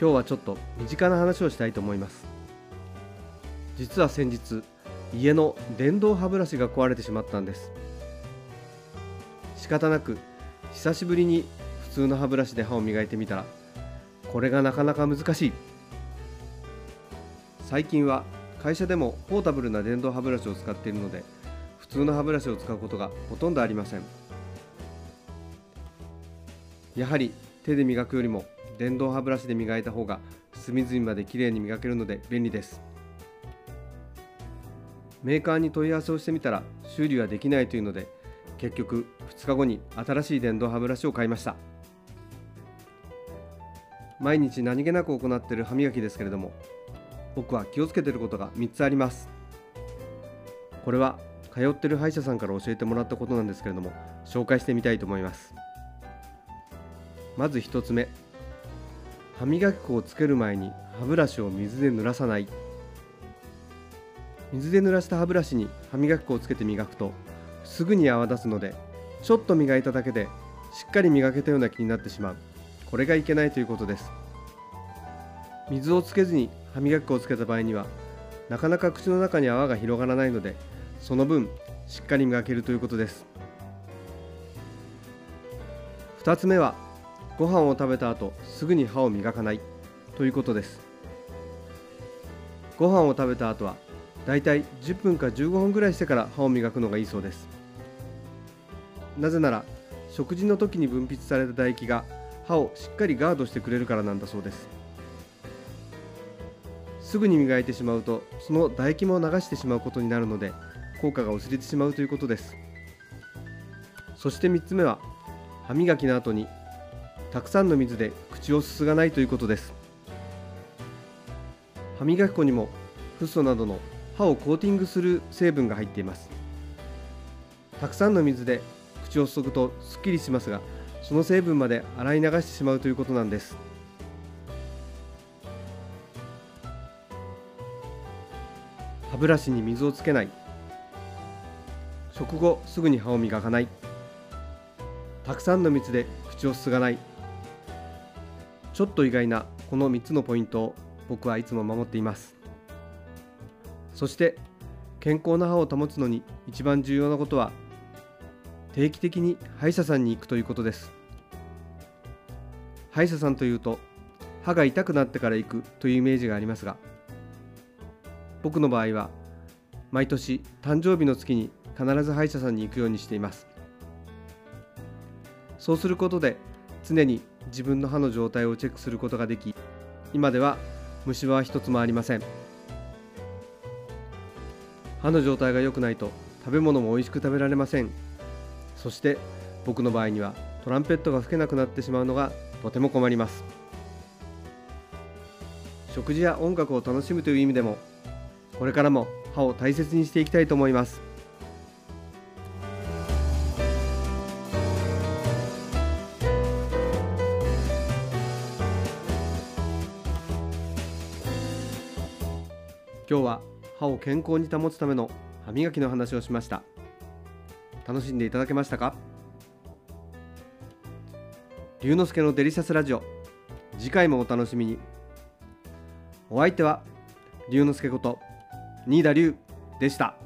今日はちょっと身近な話をしたいと思います。実は先日家の電動歯ブラシが壊れてしまったんです。仕方なく久しぶりに普通の歯ブラシで歯を磨いてみたらこれがなかなか難しい。最近は会社でもポータブルな電動歯ブラシを使っているので普通の歯ブラシを使うことがほとんどありません。やはり手で磨くよりも電動歯ブラシで磨いた方が隅々まできれいに磨けるので便利です。メーカーに問い合わせをしてみたら修理はできないというので結局2日後に新しい電動歯ブラシを買いました。毎日何気なく行っている歯磨きですけれども僕は気をつけていることが3つあります。これは通っている歯医者さんから教えてもらったことなんですけれども紹介してみたいと思います。まず1つ目歯磨き粉をつける前に歯ブラシを水で濡らさない。水で濡らした歯ブラシに歯磨き粉をつけて磨くとすぐに泡立つのでちょっと磨いただけでしっかり磨けたような気になってしまう。これがいけないということです。水をつけずに歯磨き粉をつけた場合にはなかなか口の中に泡が広がらないのでその分しっかり磨けるということです。2つ目はご飯を食べた後すぐに歯を磨かないということです。ご飯を食べた後はだいたい10分か15分ぐらいしてから歯を磨くのがいいそうです。なぜなら食事の時に分泌された唾液が歯をしっかりガードしてくれるからなんだそうです。すぐに磨いてしまうとその唾液も流してしまうことになるので効果が薄れてしまうということです。そして3つ目は歯磨きの後にたくさんの水で口をすすがないということです。歯磨き粉にもフッ素などの歯をコーティングする成分が入っています。たくさんの水で口をすすぐとすっきりしますがその成分まで洗い流してしまうということなんです。歯ブラシに水をつけない。食後すぐに歯を磨かない。たくさんの水で口をすすがない。ちょっと意外なこの3つのポイントを僕はいつも守っています。そして健康な歯を保つのに一番重要なことは定期的に歯医者さんに行くということです。歯医者さんというと歯が痛くなってから行くというイメージがありますが僕の場合は毎年誕生日の月に必ず歯医者さんに行くようにしています。そうすることで常に自分の歯の状態をチェックすることができ今では虫歯は一つもありません。歯の状態が良くないと食べ物も美味しく食べられません。そして僕の場合にはトランペットが吹けなくなってしまうのがとても困ります。食事や音楽を楽しむという意味でもこれからも歯を大切にしていきたいと思います。今日は歯を健康に保つための歯磨きの話をしました。楽しんでいただけましたか？龍之介のデリシャスラジオ。次回もお楽しみに。お相手は龍之介こと新田龍でした。